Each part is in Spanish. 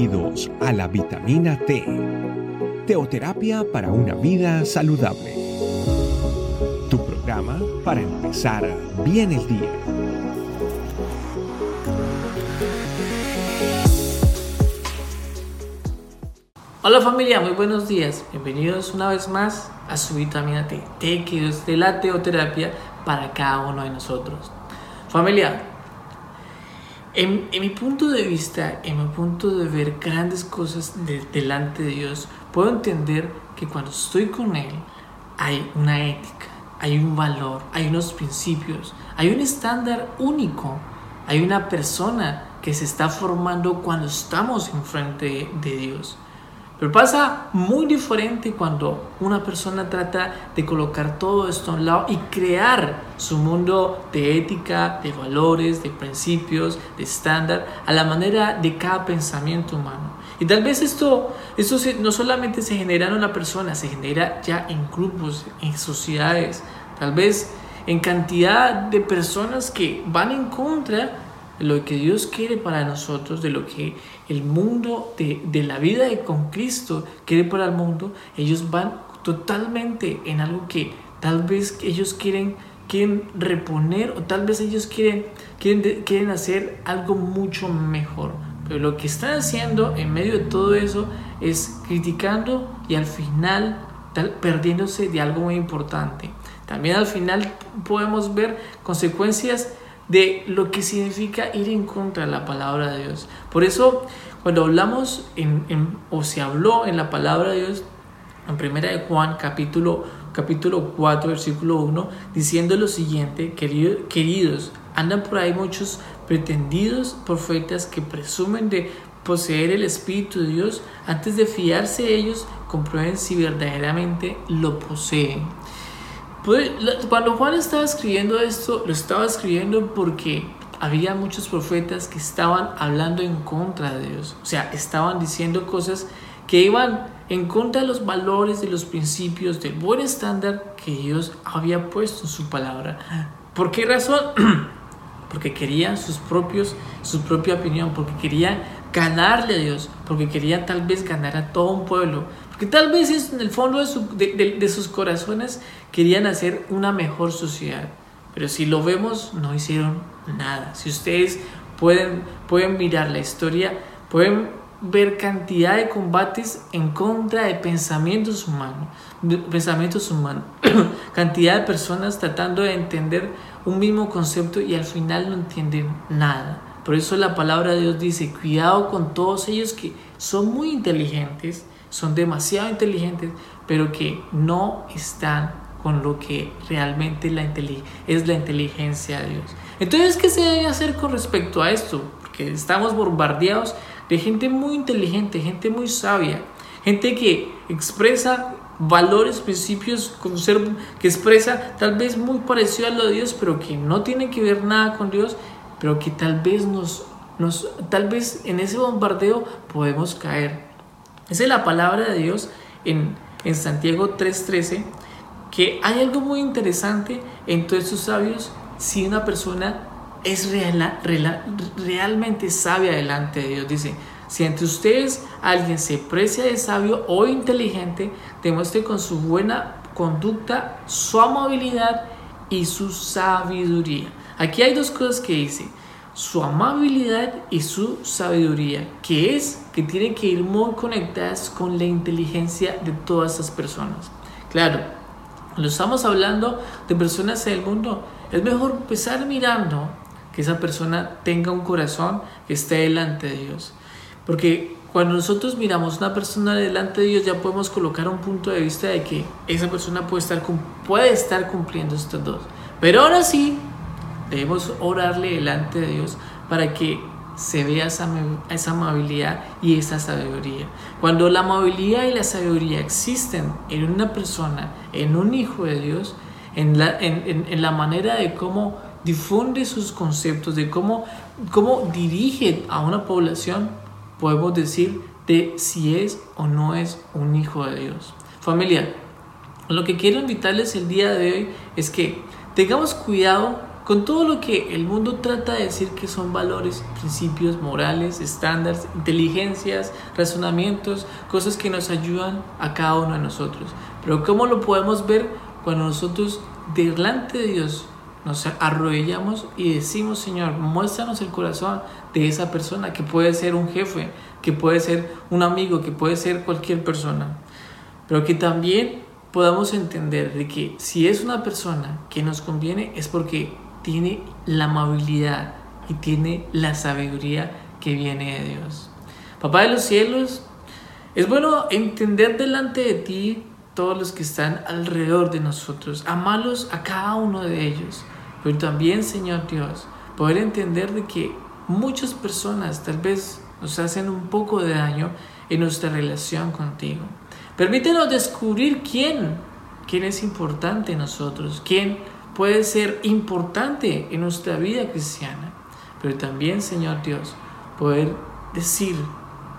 Bienvenidos a la vitamina T, teoterapia para una vida saludable. Tu programa para empezar bien el día. Hola familia, muy buenos días. Bienvenidos una vez más a su vitamina T, T que es de la teoterapia para cada uno de nosotros. Familia, en, mi punto de vista, en mi punto de ver grandes cosas delante de Dios, puedo entender que cuando estoy con Él hay una ética, hay un valor, hay unos principios, hay un estándar único, hay una persona que se está formando cuando estamos enfrente de Dios. Pero pasa muy diferente cuando una persona trata de colocar todo esto a un lado y crear su mundo de ética, de valores, de principios, de estándar, a la manera de cada pensamiento humano. Y tal vez esto, esto no solamente se genera en una persona, se genera ya en grupos, en sociedades, tal vez en cantidad de personas que van en contra lo que Dios quiere para nosotros, de lo que el mundo, de, la vida de con Cristo quiere para el mundo, ellos van totalmente en algo que tal vez ellos quieren, quieren reponer o tal vez ellos quieren, quieren, quieren hacer algo mucho mejor. Pero lo que están haciendo en medio de todo eso es criticando y al final perdiéndose de algo muy importante. También al final podemos ver consecuencias de lo que significa ir en contra de la palabra de Dios. Por eso, cuando hablamos en, o se habló en la palabra de Dios, en primera de Juan capítulo, capítulo 4, versículo 1, diciendo lo siguiente, queridos, andan por ahí muchos pretendidos profetas que presumen de poseer el Espíritu de Dios, antes de fiarse de ellos, comprueben si verdaderamente lo poseen. Cuando Juan estaba escribiendo esto, lo estaba escribiendo porque había muchos profetas que estaban hablando en contra de Dios. O sea, estaban diciendo cosas que iban en contra de los valores, de los principios, del buen estándar que Dios había puesto en su palabra. ¿Por qué razón? Porque querían sus propios, su propia opinión, porque querían ganarle a Dios, porque querían tal vez ganar a todo un pueblo, que tal vez en el fondo de, sus corazones querían hacer una mejor sociedad. Pero si lo vemos, no hicieron nada. Si ustedes pueden, pueden mirar la historia, pueden ver cantidad de combates en contra de pensamientos humanos, pensamientos humanos, cantidad de personas tratando de entender un mismo concepto y al final no entienden nada. Por eso la palabra de Dios dice, cuidado con todos ellos que son muy inteligentes, son demasiado inteligentes, pero que no están con lo que realmente es la inteligencia de Dios. Entonces, ¿qué se debe hacer con respecto a esto? Porque estamos bombardeados de gente muy inteligente, gente muy sabia, gente que expresa valores, principios, que expresa tal vez muy parecido a lo de Dios, pero que no tiene que ver nada con Dios, pero que tal vez nos, nos tal vez en ese bombardeo podemos caer. Esa es la palabra de Dios en, en Santiago 3:13, que hay algo muy interesante en todos estos sabios si una persona es real, realmente sabia delante de Dios. Dice, si entre ustedes alguien se precia de sabio o inteligente, demuestre con su buena conducta su amabilidad y su sabiduría. Aquí hay dos cosas que dice su amabilidad y su sabiduría, que es que tienen que ir muy conectadas con la inteligencia de todas esas personas. Claro, lo estamos hablando de personas del mundo, es mejor empezar mirando que esa persona tenga un corazón que esté delante de Dios. Porque cuando nosotros miramos una persona delante de Dios ya podemos colocar un punto de vista de que esa persona puede estar cumpliendo estos dos. Pero ahora sí, Debemos orarle delante de Dios para que se vea esa, esa, amabilidad y esa sabiduría. Cuando la amabilidad y la sabiduría existen en una persona, en un hijo de Dios, en la, en, en, la manera de cómo difunde sus conceptos, de cómo, cómo dirige a una población, podemos decir de si es o no es un hijo de Dios. Familia, lo que quiero invitarles el día de hoy es que tengamos cuidado con todo lo que el mundo trata de decir que son valores, principios, morales, estándares, inteligencias, razonamientos, cosas que nos ayudan a cada uno de nosotros. Pero ¿cómo lo podemos ver cuando nosotros delante de Dios nos arrodillamos y decimos, Señor, muéstranos el corazón de esa persona que puede ser un jefe, que puede ser un amigo, que puede ser cualquier persona. Pero que también podamos entender de que si es una persona que nos conviene es porque tiene la amabilidad y tiene la sabiduría que viene de Dios. Papá de los cielos, es bueno entender delante de ti todos los que están alrededor de nosotros, amarlos a cada uno de ellos, pero también, Señor Dios, poder entender de que muchas personas tal vez nos hacen un poco de daño en nuestra relación contigo. Permítenos descubrir quién, quién es importante en nosotros, quién puede ser importante en nuestra vida cristiana. Pero también, Señor Dios, poder decir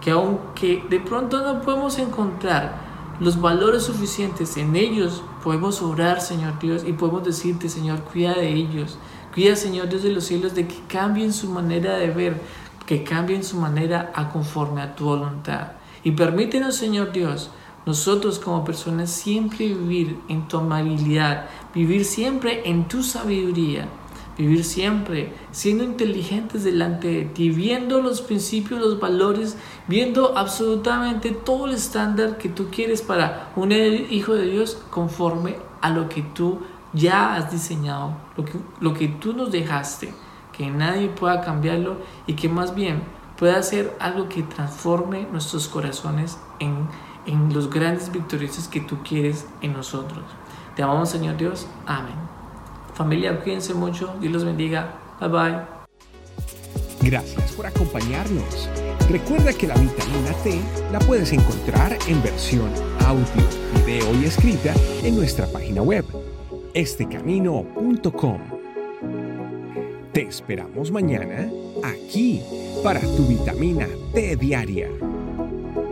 que aunque de pronto no podemos encontrar los valores suficientes en ellos, podemos orar, Señor Dios, y podemos decirte, Señor, cuida de ellos. Cuida, Señor Dios de los cielos, de que cambien su manera de ver, que cambien su manera a conforme a tu voluntad. Y permítenos, Señor Dios, nosotros como personas siempre vivir en tu amabilidad, vivir siempre en tu sabiduría, vivir siempre siendo inteligentes delante de ti, viendo los principios, los valores, viendo absolutamente todo el estándar que tú quieres para un hijo de Dios conforme a lo que tú ya has diseñado, lo que, lo que tú nos dejaste, que nadie pueda cambiarlo y que más bien pueda ser algo que transforme nuestros corazones en, en los grandes victoriosos que tú quieres en nosotros. Te amamos Señor Dios. Amén. Familia, cuídense mucho. Dios los bendiga. Bye bye. Gracias por acompañarnos. Recuerda que la vitamina T la puedes encontrar en versión audio, video y escrita en nuestra página web, estecamino.com. Te esperamos mañana aquí para tu vitamina T diaria.